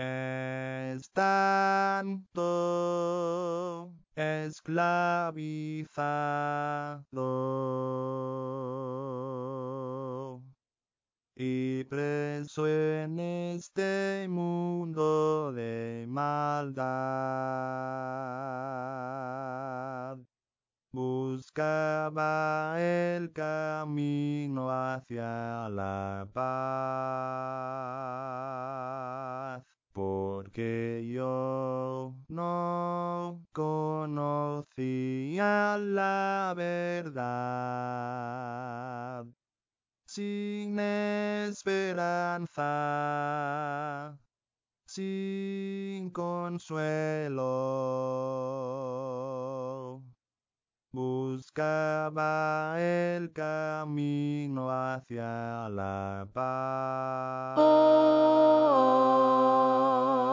estando esclavizado y preso en este mundo de maldad. Buscaba el camino hacia la paz, porque yo no conocía la verdad. Sin esperanza, sin consuelo. Buscaba el camino hacia la paz.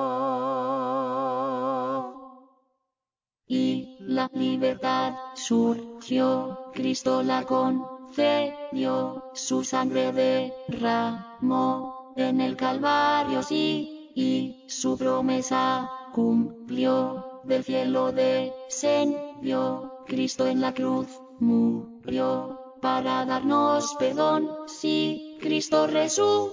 Y libertad. Surgió, Cristo la concedió, su sangre derramó en el Calvario, sí, y su promesa cumplió, del cielo descendió, Cristo en la cruz murió, para darnos perdón, sí, Cristo resucitó,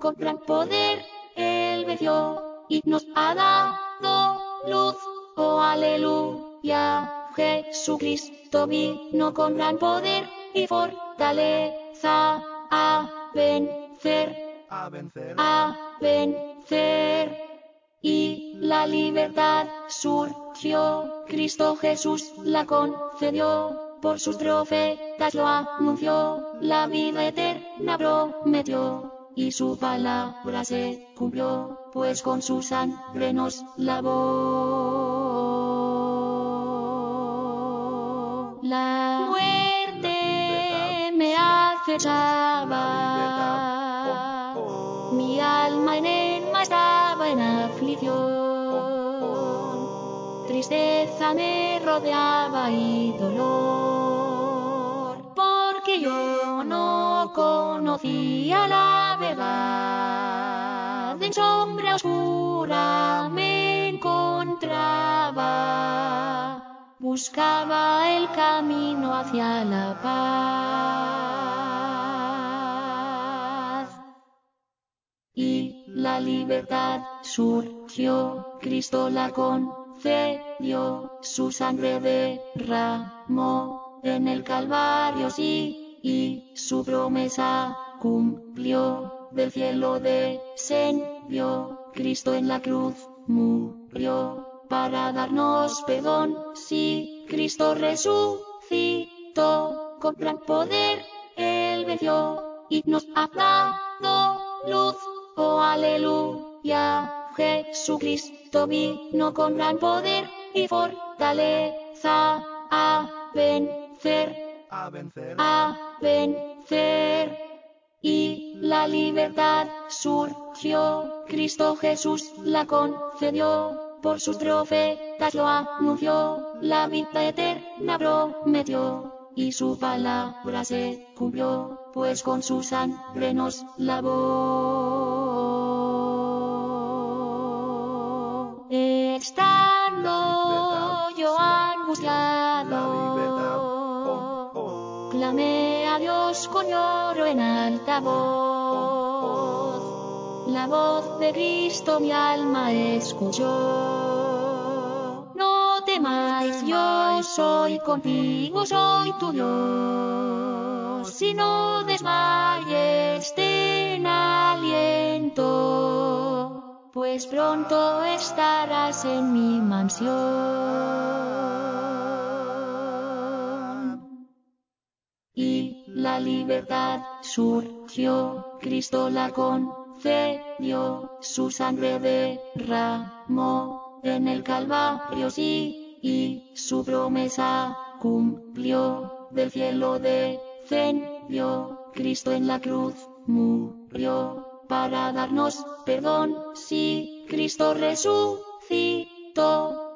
con gran poder, Él venció, y nos ha dado luz, oh aleluya, Jesucristo vino con gran poder y fortaleza a vencer, A vencer. a vencer. Y la libertad surgió, Cristo Jesús la concedió, por sus profetas lo anunció, la vida eterna prometió. Y su palabra se cumplió, pues con su sangre nos lavó. La muerte me acechaba, mi alma en enma estaba en aflicción. Tristeza me rodeaba y dolor, porque yo no conocía la verdad. En sombra oscura me encontraba, buscaba el camino hacia la paz. Y la libertad surgió, Cristo la concedió, su sangre derramó en el Calvario, sí, y su promesa cumplió, del cielo descendió, Cristo en la cruz murió, para darnos perdón, sí, Cristo resucitó, con gran poder, Él venció, y nos ha dado luz, oh aleluya, Jesucristo vino con gran poder y fortaleza a vencer, A vencer. a vencer. Y la libertad surgió, Cristo Jesús la concedió, por sus profetas lo anunció, la vida eterna prometió. Y su palabra se cumplió, pues con su sangre nos lavó. Estando yo angustiado, clamé a Dios con lloro en alta voz. La voz de Cristo mi alma escuchó. No temáis, yo soy contigo, soy tu Dios. Si no desmayes, ten aliento, pues pronto estarás en mi mansión y la libertad surgió, Cristo la concedió, su sangre derramó en el Calvario, sí, y su promesa cumplió, del cielo descendió, Cristo en la cruz murió, para darnos perdón, sí, Cristo resucitó,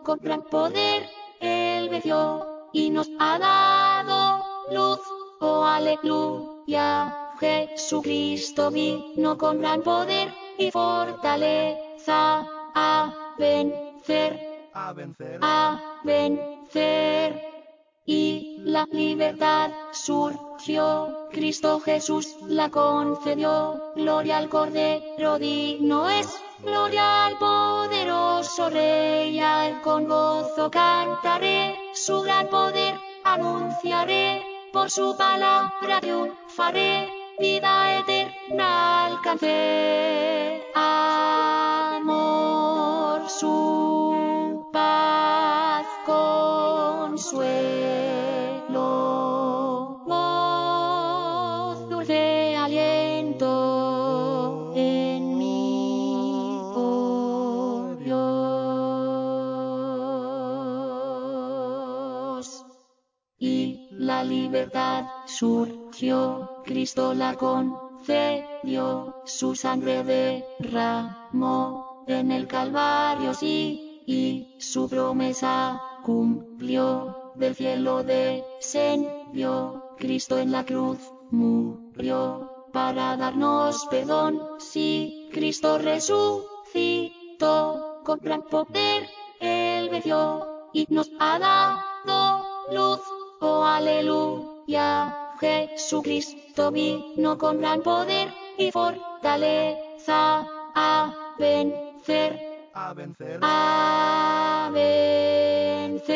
con gran poder, Él venció, y nos ha dado luz, oh aleluya, Jesucristo vino con gran poder y fortaleza a vencer, a vencer, a vencer. Y la libertad surgió, Cristo Jesús la concedió, gloria al Cordero digno es, gloria al poderoso Rey, al con gozo cantaré, su gran poder anunciaré, por su palabra triunfaré, vida eterna alcancé. Amor, su paz, consuelo, libertad. Surgió, Cristo la concedió, su sangre derramó en el Calvario, sí, y su promesa cumplió, del cielo descendió, Cristo en la cruz murió, para darnos perdón, sí, Cristo resucitó, con gran poder, Él venció, y nos ha dado luz, oh aleluya. Jesucristo vino con gran poder y fortaleza a vencer. A vencer. A vencer.